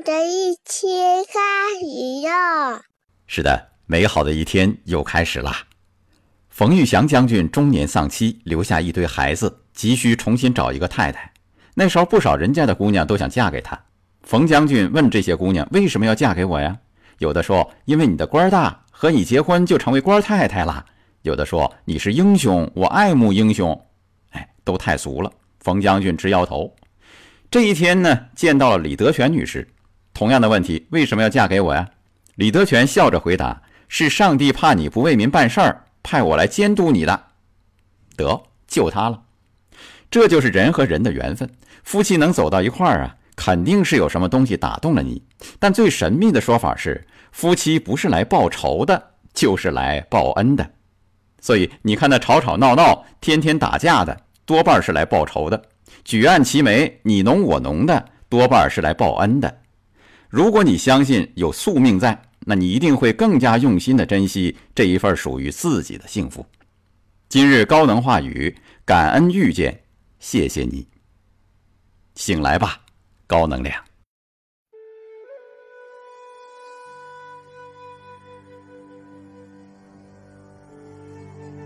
的一天开始了。是的，美好的一天又开始啦。冯玉祥将军中年丧妻，留下一堆孩子，急需重新找一个太太。那时候，不少人家的姑娘都想嫁给他。冯将军问这些姑娘：“为什么要嫁给我呀？”有的说：“因为你的官大，和你结婚就成为官太太了。”有的说：“你是英雄，我爱慕英雄。”哎，都太俗了。冯将军直摇头。这一天呢，见到了李德全女士。同样的问题，为什么要嫁给我呀？李德全笑着回答：“是上帝怕你不为民办事儿，派我来监督你的。”得，救他了。这就是人和人的缘分，夫妻能走到一块儿啊，肯定是有什么东西打动了你。但最神秘的说法是，夫妻不是来报仇的，就是来报恩的。所以你看，那吵吵闹闹、天天打架的，多半是来报仇的；举案齐眉、你侬我侬的，多半是来报恩的。如果你相信有宿命在，那你一定会更加用心的珍惜这一份属于自己的幸福。今日高能话语，感恩遇见。谢谢你，醒来吧，高能量。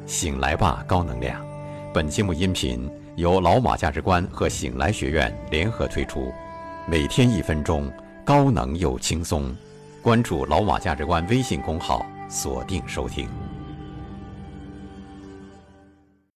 醒来吧，高能量。本节目音频由老马价值观和醒来学院联合推出，每天一分钟，高能又轻松。关注老马价值观微信公号，锁定收听。